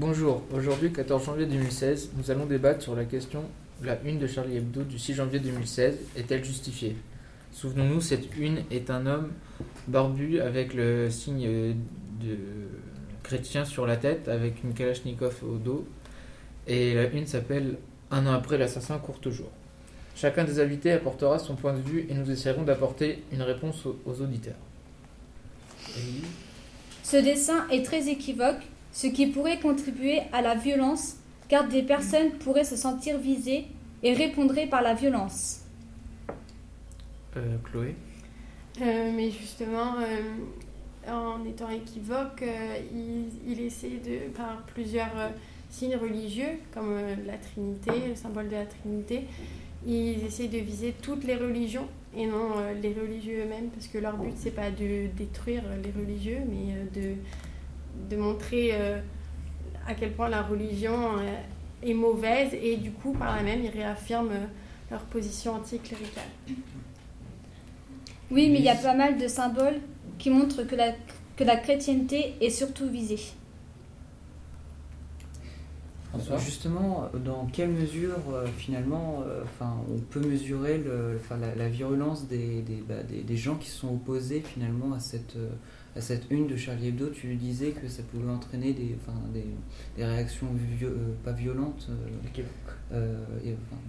Bonjour, aujourd'hui 14 janvier 2016, nous allons débattre sur la question la une de Charlie Hebdo du 6 janvier 2016 est-elle justifiée? Souvenons-nous, cette une est un homme barbu avec le signe de chrétien sur la tête, avec une kalachnikov au dos, et la une s'appelle Un an après l'assassin court toujours. Chacun des invités apportera son point de vue et nous essaierons d'apporter une réponse aux, auditeurs. Ce dessin est très équivoque, ce qui pourrait contribuer à la violence, car des personnes pourraient se sentir visées et répondraient par la violence. Euh, Chloé Euh, mais justement, euh, en étant équivoque, euh, il, il essaie de, par plusieurs euh, signes religieux, comme euh, la Trinité, le symbole de la Trinité, ils essaient de viser toutes les religions et non euh, les religieux eux-mêmes, parce que leur but, c'est pas de détruire les religieux, mais euh, de, de montrer euh, à quel point la religion euh, est mauvaise, et du coup, par là même, ils réaffirment euh, leur position anticléricale. Oui, mais il y a pas mal de symboles qui montrent que la, que la chrétienté est surtout visée. François Justement, dans quelle mesure euh, finalement euh, enfin, on peut mesurer le, enfin, la, la virulence des, des, bah, des, des gens qui sont opposés finalement à cette, euh, à cette une de Charlie Hebdo? Tu disais que ça pouvait entraîner des, enfin, des, des réactions euh, pas violentes. euh, euh, et, enfin,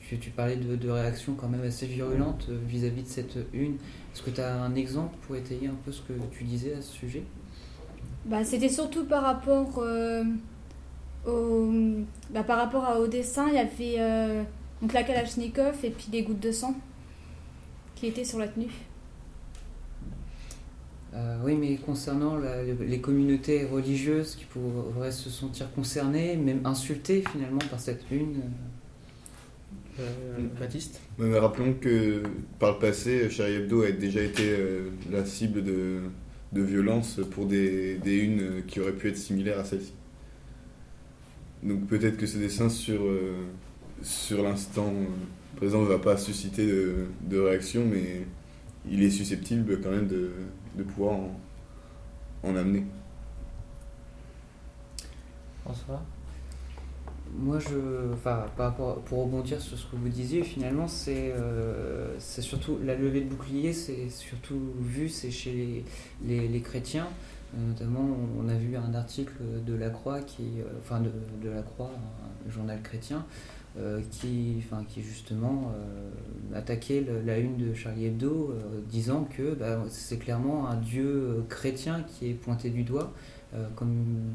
tu, tu parlais de, de réactions quand même assez virulentes euh, vis-à-vis de cette une. Est-ce que tu as un exemple pour étayer un peu ce que tu disais à ce sujet? Bah, C'était surtout par rapport, euh, au, bah, par rapport à, au dessin, il y avait euh, donc la Kalachnikov et puis des gouttes de sang qui étaient sur la tenue. Euh, oui, mais concernant la- les communautés religieuses qui pourraient se sentir concernées, même insultées finalement par cette une. Euh, Baptiste? Ouais, mais rappelons que par le passé, Charlie Hebdo a déjà été euh, la cible de, de violence pour des, des unes qui auraient pu être similaires à celle-ci. Donc peut-être que ce dessin sur, euh, sur l'instant euh, présent ne va pas susciter de, de réaction, mais il est susceptible quand même de, de pouvoir en, en amener. François? Moi, je, enfin, par rapport, pour rebondir sur ce que vous disiez, finalement, c'est euh, c'est surtout la levée de bouclier, c'est surtout vu, c'est chez les, les, les chrétiens. Euh, Notamment, on a vu un article de La Croix, qui, euh, enfin de, de La Croix, un journal chrétien, euh, qui, enfin, qui justement attaquait la une de Charlie Hebdo, disant que bah, c'est clairement un dieu chrétien qui est pointé du doigt comme,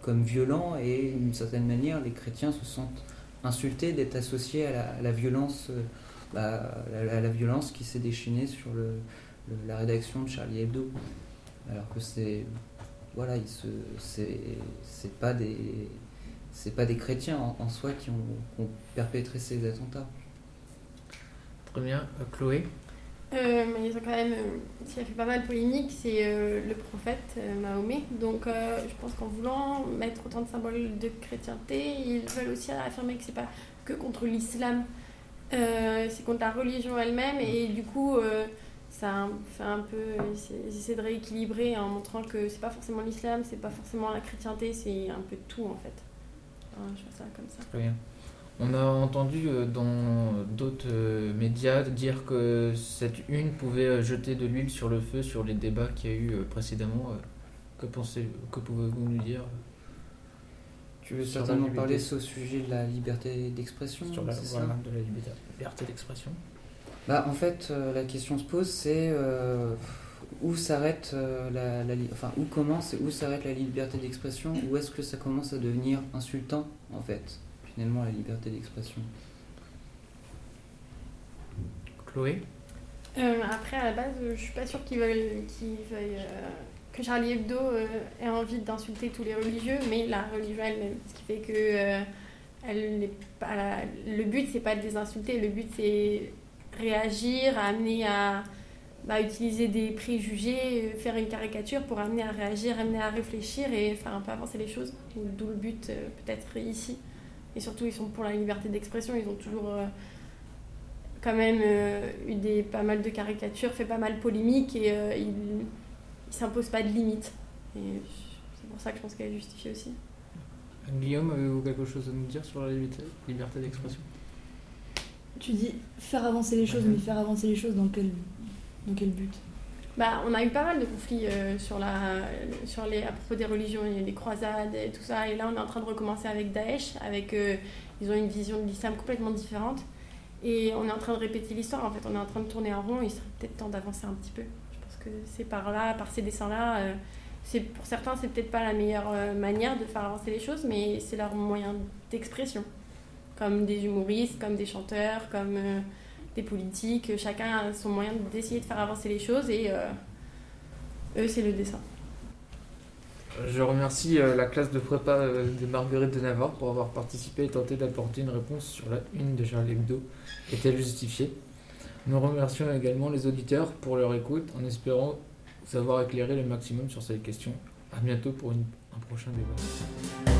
comme violent et d'une certaine manière, les chrétiens se sentent insultés d'être associés à la, violence, bah, à la, violence qui s'est déchaînée sur le- la rédaction de Charlie Hebdo. Alors que c'est voilà, ils se, c'est, c'est pas des c'est pas des chrétiens en, en soi qui ont, qui ont perpétré ces attentats. Très bien. Euh, Chloé Euh, mais ils ont quand même, euh, ce qui a fait pas mal polémique, c'est euh, le prophète euh, Mahomet. Donc euh, je pense qu'en voulant mettre autant de symboles de chrétienté, ils veulent aussi affirmer que c'est pas que contre l'islam, euh, c'est contre la religion elle-même. Et du coup, euh, ça fait un peu, ils essaient de rééquilibrer en montrant que c'est pas forcément l'islam, c'est pas forcément la chrétienté, c'est un peu tout en fait. Je vois ça comme ça. Très bien. On a entendu euh, dans d'autres euh, médias dire que cette une pouvait euh, jeter de l'huile sur le feu sur les débats qu'il y a eu précédemment. Que pensez que pouvez-vous nous dire? Tu veux certainement parler sur le sujet de la liberté d'expression sur la voilà, de la liberté d'expression Bah, en fait, euh, la question se pose, c'est euh, où s'arrête euh, la, enfin où commence et où s'arrête la liberté d'expression Où est-ce que ça commence à devenir insultant, en fait, finalement, la liberté d'expression? Chloé? Euh, après, à la base, euh, je suis pas sûre qu'ils veulent, euh, que Charlie Hebdo euh, ait envie d'insulter tous les religieux, mais la religion elle-même. Ce qui fait que euh, elle n'est pas la- le but, c'est pas de les insulter, le but, c'est réagir, amener à bah, utiliser des préjugés, euh, faire une caricature pour amener à réagir, amener à réfléchir et faire un peu avancer les choses. D'où le but, euh, peut-être ici. Et surtout, ils sont pour la liberté d'expression, ils ont toujours. euh, quand même eu des, pas mal de caricatures, fait pas mal polémique et euh, il, il s'impose pas de limites. C'est pour ça que je pense qu'elle est justifiée aussi. Guillaume, avez-vous quelque chose à nous dire sur la liberté d'expression? Tu dis faire avancer les choses, mais faire avancer les choses dans quel, dans quel but? Bah, on a eu pas mal de conflits euh, sur, la, sur les, à propos des religions, il y a des croisades et tout ça. Et là, on est en train de recommencer avec Daesh. Avec, euh, ils ont une vision de l'islam complètement différente. Et on est en train de répéter l'histoire. En fait, on est en train de tourner en rond. Il serait peut-être temps d'avancer un petit peu. Je pense que c'est par là, par ces dessins-là. euh, c'est pour certains, c'est peut-être pas la meilleure euh, manière de faire avancer les choses, mais c'est leur moyen d'expression. Comme des humoristes, comme des chanteurs, comme euh, des politiques. Chacun a son moyen d'essayer de faire avancer les choses et euh, eux, c'est le dessin. Je remercie euh, la classe de prépa euh, de Marguerite de Navarre pour avoir participé et tenté d'apporter une réponse sur la une de Charlie Hebdo. Est-elle justifiée Nous remercions également les auditeurs pour leur écoute en espérant vous avoir éclairé le maximum sur cette question. A bientôt pour un prochain débat.